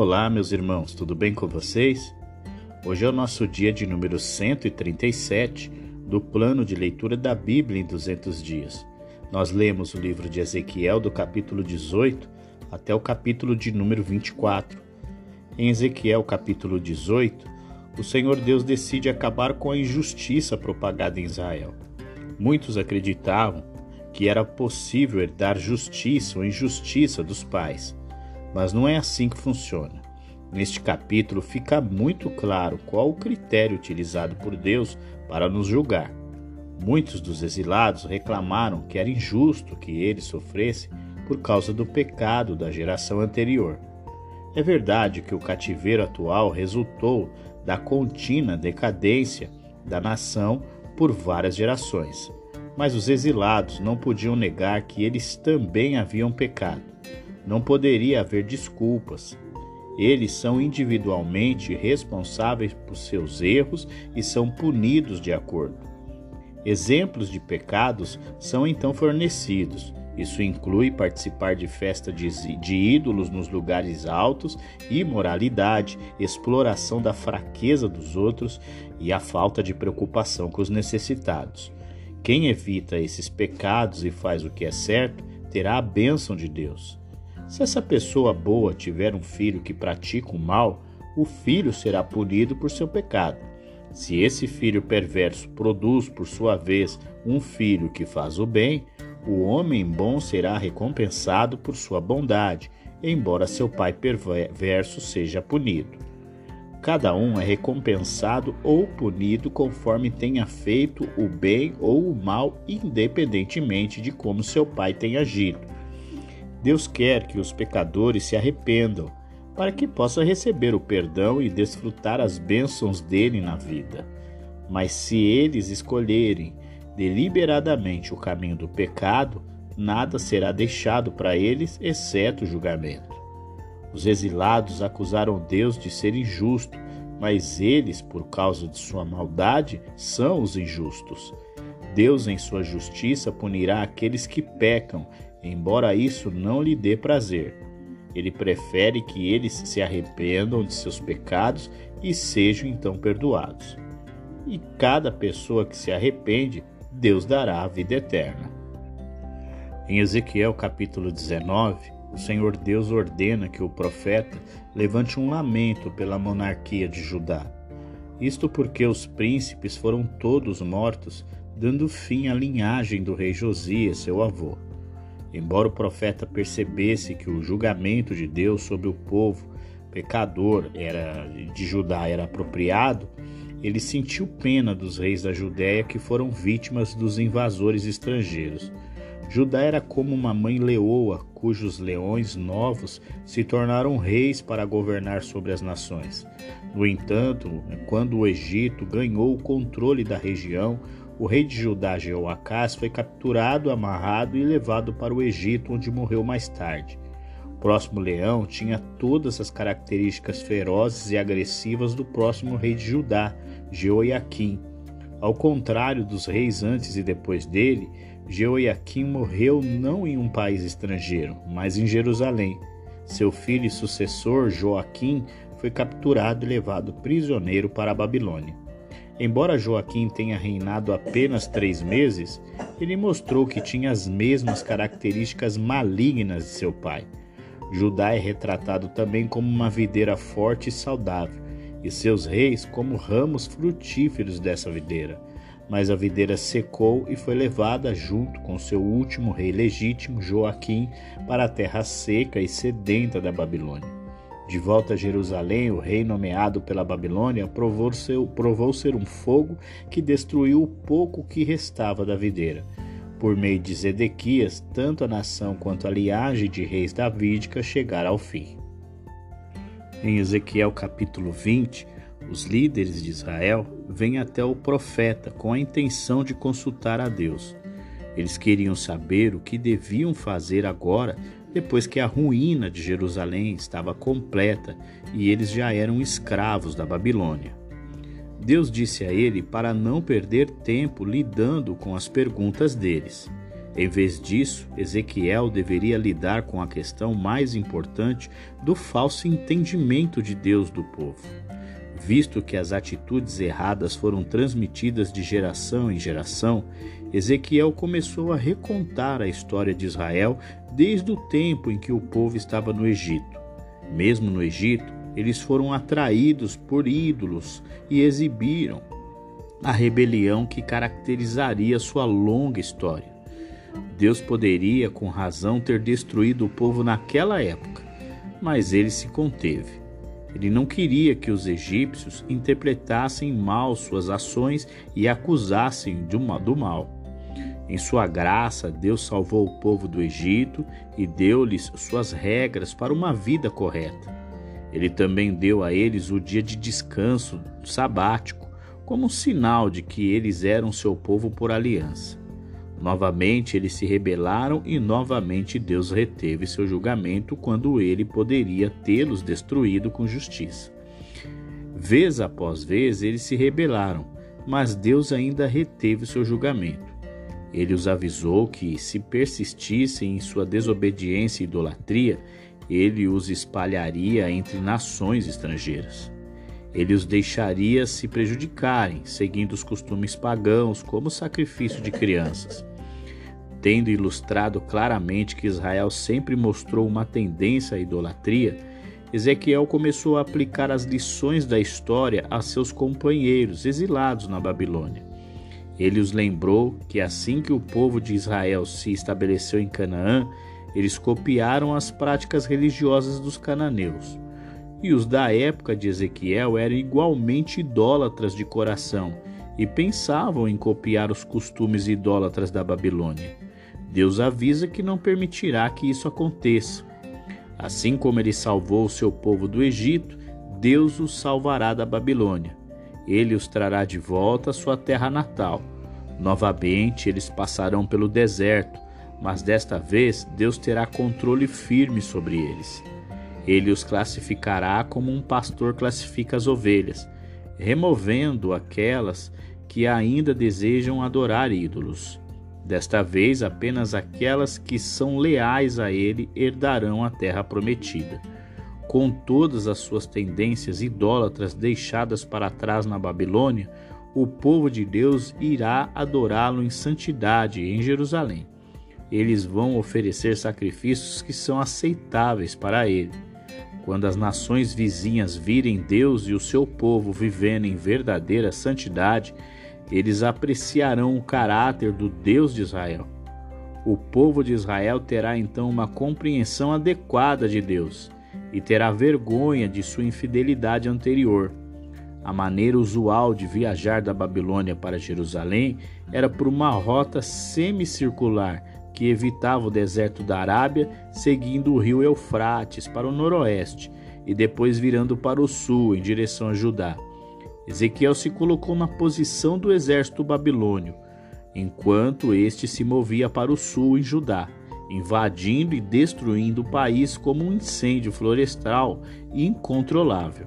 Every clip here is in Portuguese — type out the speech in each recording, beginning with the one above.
Olá, meus irmãos, tudo bem com vocês? Hoje é o nosso dia de número 137 do plano de leitura da Bíblia em 200 dias. Nós lemos o livro de Ezequiel do capítulo 18 até o capítulo de número 24. Em Ezequiel capítulo 18, o Senhor Deus decide acabar com a injustiça propagada em Israel. Muitos acreditavam que era possível herdar justiça ou injustiça dos pais, mas não é assim que funciona. Neste capítulo fica muito claro qual o critério utilizado por Deus para nos julgar. Muitos dos exilados reclamaram que era injusto que eles sofressem por causa do pecado da geração anterior. É verdade que o cativeiro atual resultou da contínua decadência da nação por várias gerações. Mas os exilados não podiam negar que eles também haviam pecado. Não poderia haver desculpas. Eles são individualmente responsáveis por seus erros e são punidos de acordo. Exemplos de pecados são então fornecidos. Isso inclui participar de festa de, ídolos nos lugares altos, imoralidade, exploração da fraqueza dos outros e a falta de preocupação com os necessitados. Quem evita esses pecados e faz o que é certo, terá a bênção de Deus. Se essa pessoa boa tiver um filho que pratica o mal, o filho será punido por seu pecado. Se esse filho perverso produz, por sua vez, um filho que faz o bem, o homem bom será recompensado por sua bondade, embora seu pai perverso seja punido. Cada um é recompensado ou punido conforme tenha feito o bem ou o mal, independentemente de como seu pai tenha agido. Deus quer que os pecadores se arrependam, para que possa receber o perdão e desfrutar as bênçãos dele na vida. Mas se eles escolherem deliberadamente o caminho do pecado, nada será deixado para eles exceto o julgamento. Os exilados acusaram Deus de ser injusto, mas eles, por causa de sua maldade, são os injustos. Deus, em sua justiça, punirá aqueles que pecam, embora isso não lhe dê prazer. Ele prefere que eles se arrependam de seus pecados e sejam então perdoados. E cada pessoa que se arrepende, Deus dará a vida eterna. Em Ezequiel capítulo 19, o Senhor Deus ordena que o profeta levante um lamento pela monarquia de Judá. Isto porque os príncipes foram todos mortos, dando fim à linhagem do rei Josias, seu avô. Embora o profeta percebesse que o julgamento de Deus sobre o povo pecador era de Judá era apropriado, ele sentiu pena dos reis da Judéia que foram vítimas dos invasores estrangeiros. Judá era como uma mãe leoa, cujos leões novos se tornaram reis para governar sobre as nações. No entanto, quando o Egito ganhou o controle da região, o rei de Judá, Jeoacás, foi capturado, amarrado e levado para o Egito, onde morreu mais tarde. O próximo leão tinha todas as características ferozes e agressivas do próximo rei de Judá, Jeoiaquim. Ao contrário dos reis antes e depois dele, Jeoiaquim morreu não em um país estrangeiro, mas em Jerusalém. Seu filho e sucessor, Joaquim, foi capturado e levado prisioneiro para a Babilônia. Embora Joaquim tenha reinado apenas três meses, ele mostrou que tinha as mesmas características malignas de seu pai. Judá é retratado também como uma videira forte e saudável, e seus reis como ramos frutíferos dessa videira mas a videira secou e foi levada junto com seu último rei legítimo, Joaquim, para a terra seca e sedenta da Babilônia. De volta a Jerusalém, o rei nomeado pela Babilônia provou ser, provou ser um fogo que destruiu o pouco que restava da videira. Por meio de Zedequias, tanto a nação quanto a liagem de reis davídica chegaram ao fim. Em Ezequiel capítulo 20, os líderes de Israel vêm até o profeta com a intenção de consultar a Deus. Eles queriam saber o que deviam fazer agora, depois que a ruína de Jerusalém estava completa e eles já eram escravos da Babilônia. Deus disse a ele para não perder tempo lidando com as perguntas deles. Em vez disso, Ezequiel deveria lidar com a questão mais importante do falso entendimento de Deus do povo. Visto que as atitudes erradas foram transmitidas de geração em geração, Ezequiel começou a recontar a história de Israel desde o tempo em que o povo estava no Egito. Mesmo no Egito, eles foram atraídos por ídolos e exibiram a rebelião que caracterizaria sua longa história. Deus poderia, com razão, ter destruído o povo naquela época, mas ele se conteve. Ele não queria que os egípcios interpretassem mal suas ações e acusassem do mal. Em sua graça, Deus salvou o povo do Egito e deu-lhes suas regras para uma vida correta. Ele também deu a eles o dia de descanso sabático, como um sinal de que eles eram seu povo por aliança. Novamente eles se rebelaram e novamente Deus reteve seu julgamento quando ele poderia tê-los destruído com justiça. Vez após vez eles se rebelaram, mas Deus ainda reteve seu julgamento. Ele os avisou que, se persistissem em sua desobediência e idolatria, ele os espalharia entre nações estrangeiras. Ele os deixaria se prejudicarem, seguindo os costumes pagãos, como o sacrifício de crianças. Tendo ilustrado claramente que Israel sempre mostrou uma tendência à idolatria, Ezequiel começou a aplicar as lições da história a seus companheiros exilados na Babilônia. Ele os lembrou que assim que o povo de Israel se estabeleceu em Canaã, eles copiaram as práticas religiosas dos cananeus. E os da época de Ezequiel eram igualmente idólatras de coração e pensavam em copiar os costumes idólatras da Babilônia. Deus avisa que não permitirá que isso aconteça. Assim como ele salvou o seu povo do Egito, Deus os salvará da Babilônia. Ele os trará de volta à sua terra natal. Novamente eles passarão pelo deserto, mas desta vez Deus terá controle firme sobre eles. Ele os classificará como um pastor classifica as ovelhas, removendo aquelas que ainda desejam adorar ídolos. Desta vez, apenas aquelas que são leais a ele herdarão a terra prometida. Com todas as suas tendências idólatras deixadas para trás na Babilônia, o povo de Deus irá adorá-lo em santidade em Jerusalém. Eles vão oferecer sacrifícios que são aceitáveis para ele. Quando as nações vizinhas virem Deus e o seu povo vivendo em verdadeira santidade, eles apreciarão o caráter do Deus de Israel. O povo de Israel terá então uma compreensão adequada de Deus e terá vergonha de sua infidelidade anterior. A maneira usual de viajar da Babilônia para Jerusalém era por uma rota semicircular que evitava o deserto da Arábia, seguindo o rio Eufrates para o noroeste e depois virando para o sul, em direção a Judá. Ezequiel se colocou na posição do exército babilônio, enquanto este se movia para o sul, em Judá, invadindo e destruindo o país como um incêndio florestal incontrolável.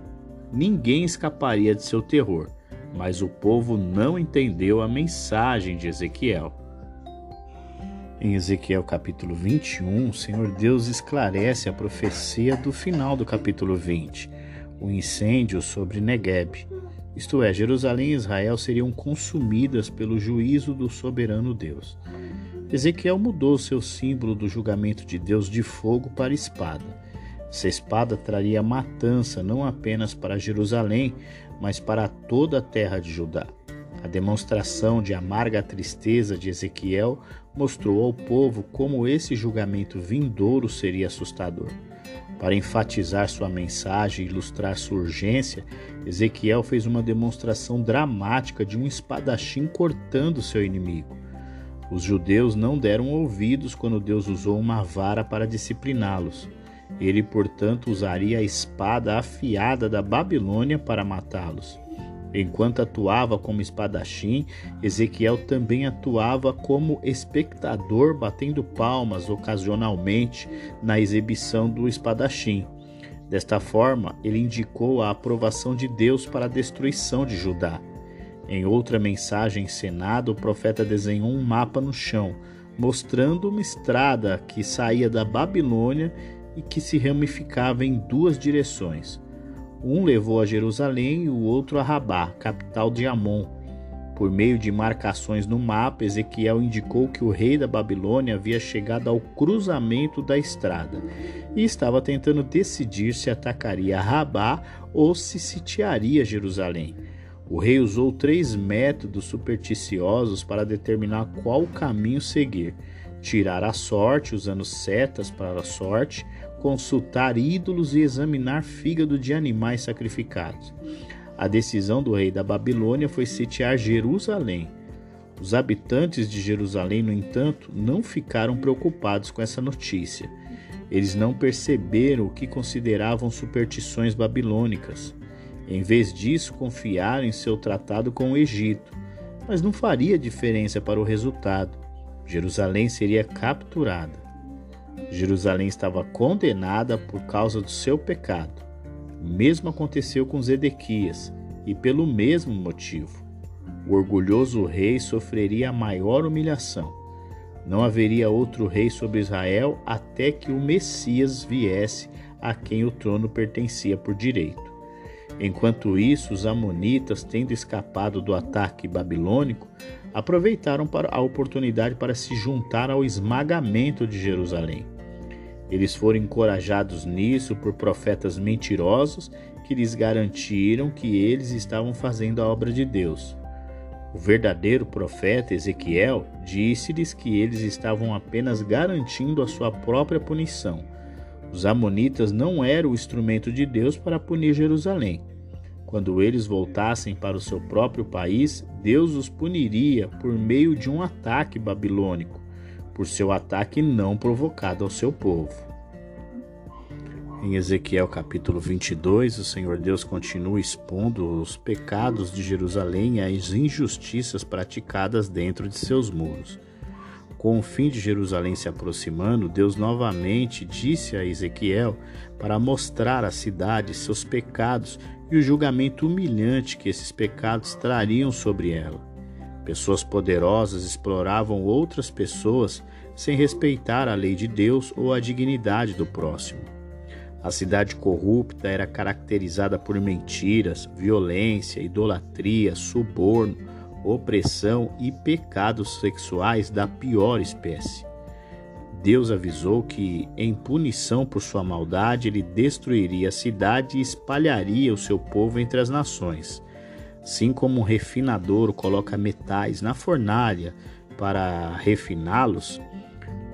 Ninguém escaparia de seu terror, mas o povo não entendeu a mensagem de Ezequiel. Em Ezequiel capítulo 21, o Senhor Deus esclarece a profecia do final do capítulo 20, o incêndio sobre Negueb. Isto é, Jerusalém e Israel seriam consumidas pelo juízo do soberano Deus. Ezequiel mudou seu símbolo do julgamento de Deus de fogo para espada. Essa espada traria matança não apenas para Jerusalém, mas para toda a terra de Judá. A demonstração de amarga tristeza de Ezequiel mostrou ao povo como esse julgamento vindouro seria assustador. Para enfatizar sua mensagem e ilustrar sua urgência, Ezequiel fez uma demonstração dramática de um espadachim cortando seu inimigo. Os judeus não deram ouvidos quando Deus usou uma vara para discipliná-los. Ele, portanto, usaria a espada afiada da Babilônia para matá-los. Enquanto atuava como espadachim, Ezequiel também atuava como espectador, batendo palmas ocasionalmente na exibição do espadachim. Desta forma, ele indicou a aprovação de Deus para a destruição de Judá. Em outra mensagem encenada, o profeta desenhou um mapa no chão, mostrando uma estrada que saía da Babilônia e que se ramificava em duas direções. Um levou a Jerusalém e o outro a Rabá, capital de Amon. Por meio de marcações no mapa, Ezequiel indicou que o rei da Babilônia havia chegado ao cruzamento da estrada e estava tentando decidir se atacaria Rabá ou se sitiaria Jerusalém. O rei usou três métodos supersticiosos para determinar qual caminho seguir: tirar a sorte usando setas para a sorte, consultar ídolos e examinar fígado de animais sacrificados. A decisão do rei da Babilônia foi sitiar Jerusalém. Os habitantes de Jerusalém, no entanto, não ficaram preocupados com essa notícia. Eles não perceberam o que consideravam superstições babilônicas. Em vez disso, confiaram em seu tratado com o Egito. Mas não faria diferença para o resultado. Jerusalém seria capturada. Jerusalém estava condenada por causa do seu pecado. O mesmo aconteceu com Zedequias, e pelo mesmo motivo. O orgulhoso rei sofreria a maior humilhação. Não haveria outro rei sobre Israel até que o Messias viesse a quem o trono pertencia por direito. Enquanto isso, os Amonitas, tendo escapado do ataque babilônico, aproveitaram a oportunidade para se juntar ao esmagamento de Jerusalém. Eles foram encorajados nisso por profetas mentirosos que lhes garantiram que eles estavam fazendo a obra de Deus. O verdadeiro profeta Ezequiel disse-lhes que eles estavam apenas garantindo a sua própria punição. Os Amonitas não eram o instrumento de Deus para punir Jerusalém. Quando eles voltassem para o seu próprio país, Deus os puniria por meio de um ataque babilônico por seu ataque não provocado ao seu povo. Em Ezequiel capítulo 22, o Senhor Deus continua expondo os pecados de Jerusalém e as injustiças praticadas dentro de seus muros. Com o fim de Jerusalém se aproximando, Deus novamente disse a Ezequiel para mostrar à cidade seus pecados e o julgamento humilhante que esses pecados trariam sobre ela. Pessoas poderosas exploravam outras pessoas sem respeitar a lei de Deus ou a dignidade do próximo. A cidade corrupta era caracterizada por mentiras, violência, idolatria, suborno, opressão e pecados sexuais da pior espécie. Deus avisou que, em punição por sua maldade, ele destruiria a cidade e espalharia o seu povo entre as nações. Assim como um refinador coloca metais na fornalha para refiná-los,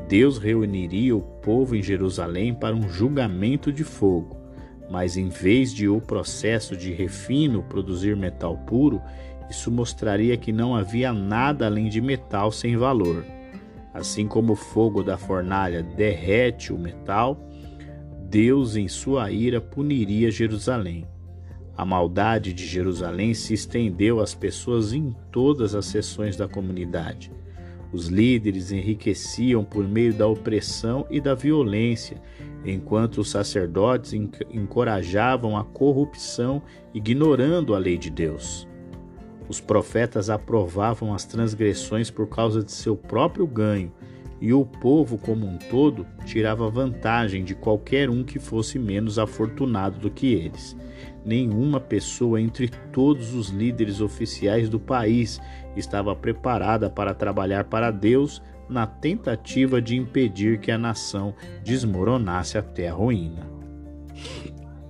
Deus reuniria o povo em Jerusalém para um julgamento de fogo. Mas em vez de o processo de refino produzir metal puro, isso mostraria que não havia nada além de metal sem valor. Assim como o fogo da fornalha derrete o metal, Deus, em sua ira, puniria Jerusalém. A maldade de Jerusalém se estendeu às pessoas em todas as seções da comunidade. Os líderes enriqueciam por meio da opressão e da violência, enquanto os sacerdotes encorajavam a corrupção, ignorando a lei de Deus. Os profetas aprovavam as transgressões por causa de seu próprio ganho, e o povo como um todo tirava vantagem de qualquer um que fosse menos afortunado do que eles nenhuma pessoa entre todos os líderes oficiais do país estava preparada para trabalhar para Deus na tentativa de impedir que a nação desmoronasse até a ruína.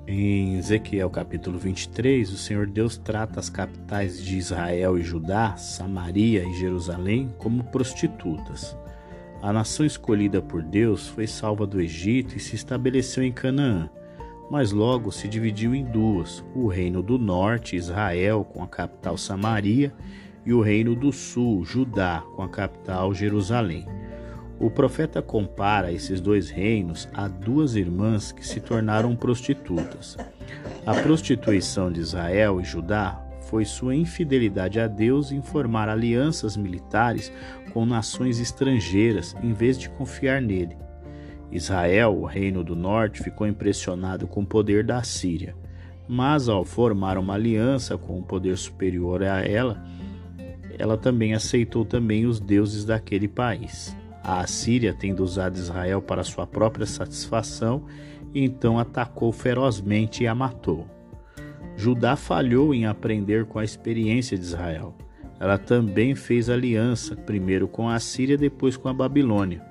Em Ezequiel capítulo 23, o Senhor Deus trata as capitais de Israel e Judá, Samaria e Jerusalém como prostitutas. A nação escolhida por Deus foi salva do Egito e se estabeleceu em Canaã mas logo se dividiu em duas: o reino do norte, Israel, com a capital Samaria, e o reino do sul, Judá, com a capital Jerusalém. O profeta compara esses dois reinos a duas irmãs que se tornaram prostitutas. A prostituição de Israel e Judá foi sua infidelidade a Deus em formar alianças militares com nações estrangeiras em vez de confiar nele. Israel, o reino do norte, ficou impressionado com o poder da Síria, mas ao formar uma aliança com um poder superior a ela, ela também aceitou também os deuses daquele país. A Assíria, tendo usado Israel para sua própria satisfação, então atacou ferozmente e a matou. Judá falhou em aprender com a experiência de Israel. Ela também fez aliança, primeiro com a Assíria, depois com a Babilônia.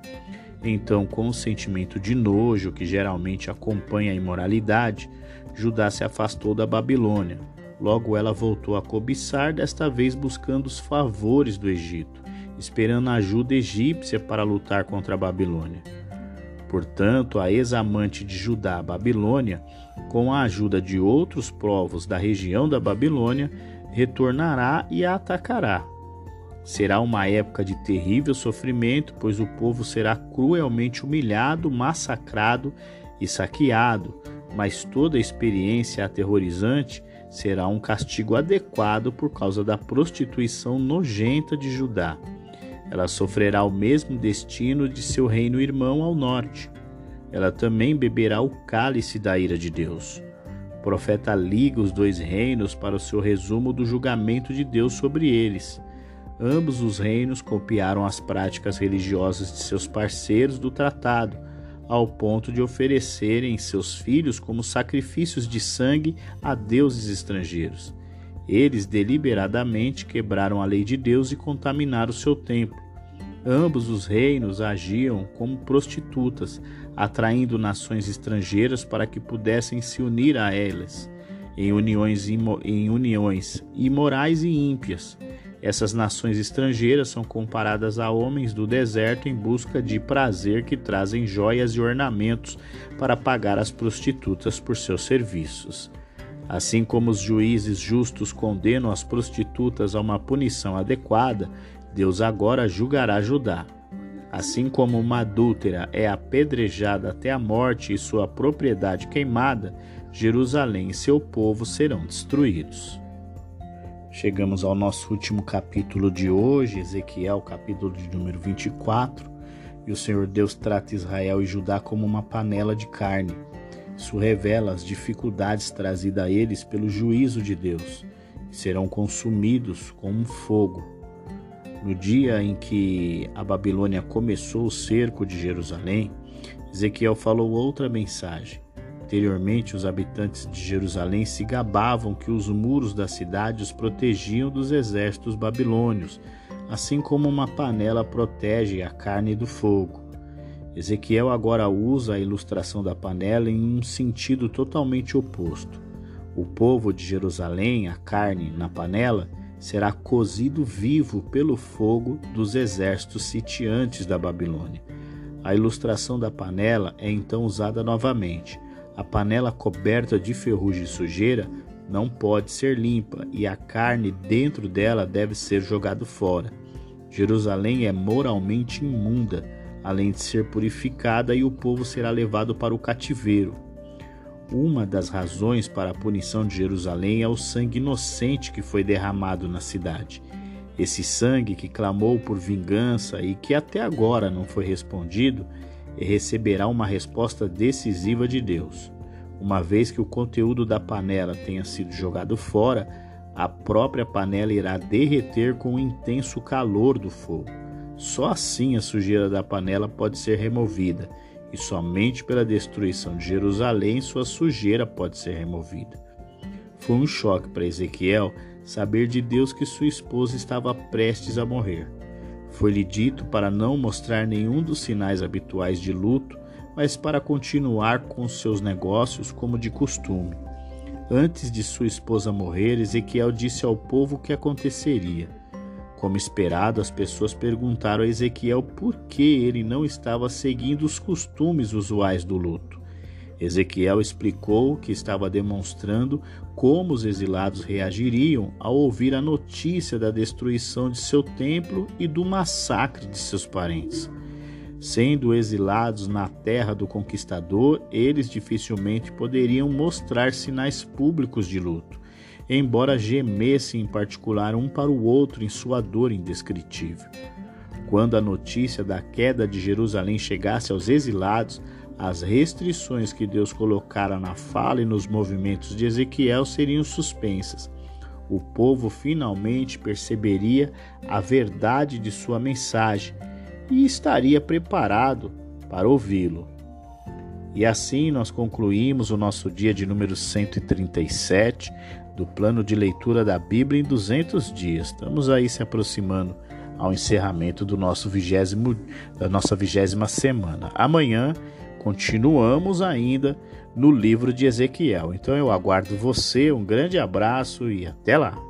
Então, com o sentimento de nojo que geralmente acompanha a imoralidade, Judá se afastou da Babilônia. Logo ela voltou a cobiçar, desta vez buscando os favores do Egito, esperando a ajuda egípcia para lutar contra a Babilônia. Portanto, a ex-amante de Judá, Babilônia, com a ajuda de outros povos da região da Babilônia, retornará e a atacará. Será uma época de terrível sofrimento, pois o povo será cruelmente humilhado, massacrado e saqueado, mas toda experiência aterrorizante será um castigo adequado por causa da prostituição nojenta de Judá. Ela sofrerá o mesmo destino de seu reino irmão ao norte. Ela também beberá o cálice da ira de Deus. O profeta liga os dois reinos para o seu resumo do julgamento de Deus sobre eles. Ambos os reinos copiaram as práticas religiosas de seus parceiros do tratado, ao ponto de oferecerem seus filhos como sacrifícios de sangue a deuses estrangeiros. Eles deliberadamente quebraram a lei de Deus e contaminaram seu templo. Ambos os reinos agiam como prostitutas, atraindo nações estrangeiras para que pudessem se unir a elas, em uniões, em uniões imorais e ímpias. Essas nações estrangeiras são comparadas a homens do deserto em busca de prazer que trazem joias e ornamentos para pagar as prostitutas por seus serviços. Assim como os juízes justos condenam as prostitutas a uma punição adequada, Deus agora julgará Judá. Assim como uma adúltera é apedrejada até a morte e sua propriedade queimada, Jerusalém e seu povo serão destruídos. Chegamos ao nosso último capítulo de hoje, Ezequiel, capítulo de número 24. E o Senhor Deus trata Israel e Judá como uma panela de carne. Isso revela as dificuldades trazidas a eles pelo juízo de Deus, que serão consumidos com um fogo. No dia em que a Babilônia começou o cerco de Jerusalém, Ezequiel falou outra mensagem. Anteriormente, os habitantes de Jerusalém se gabavam que os muros da cidade os protegiam dos exércitos babilônios, assim como uma panela protege a carne do fogo. Ezequiel agora usa a ilustração da panela em um sentido totalmente oposto. O povo de Jerusalém, a carne na panela, será cozido vivo pelo fogo dos exércitos sitiantes da Babilônia. A ilustração da panela é então usada novamente a panela coberta de ferrugem e sujeira não pode ser limpa e a carne dentro dela deve ser jogada fora. Jerusalém é moralmente imunda, além de ser purificada, e o povo será levado para o cativeiro. Uma das razões para a punição de Jerusalém é o sangue inocente que foi derramado na cidade. Esse sangue que clamou por vingança e que até agora não foi respondido receberá uma resposta decisiva de Deus. Uma vez que o conteúdo da panela tenha sido jogado fora, a própria panela irá derreter com o intenso calor do fogo. Só assim a sujeira da panela pode ser removida, e somente pela destruição de Jerusalém sua sujeira pode ser removida. Foi um choque para Ezequiel saber de Deus que sua esposa estava prestes a morrer. Foi-lhe dito para não mostrar nenhum dos sinais habituais de luto, mas para continuar com seus negócios como de costume. Antes de sua esposa morrer, Ezequiel disse ao povo o que aconteceria. Como esperado, as pessoas perguntaram a Ezequiel por que ele não estava seguindo os costumes usuais do luto. Ezequiel explicou que estava demonstrando como os exilados reagiriam ao ouvir a notícia da destruição de seu templo e do massacre de seus parentes. Sendo exilados na terra do conquistador, eles dificilmente poderiam mostrar sinais públicos de luto, embora gemessem em particular um para o outro em sua dor indescritível. Quando a notícia da queda de Jerusalém chegasse aos exilados, as restrições que Deus colocara na fala e nos movimentos de Ezequiel seriam suspensas. O povo finalmente perceberia a verdade de sua mensagem e estaria preparado para ouvi-lo. E assim nós concluímos o nosso dia de número 137 do plano de leitura da Bíblia em 200 dias. Estamos aí se aproximando ao encerramento do nosso vigésimo, da nossa vigésima semana. Amanhã continuamos ainda no livro de Ezequiel. Então eu aguardo você, um grande abraço e até lá!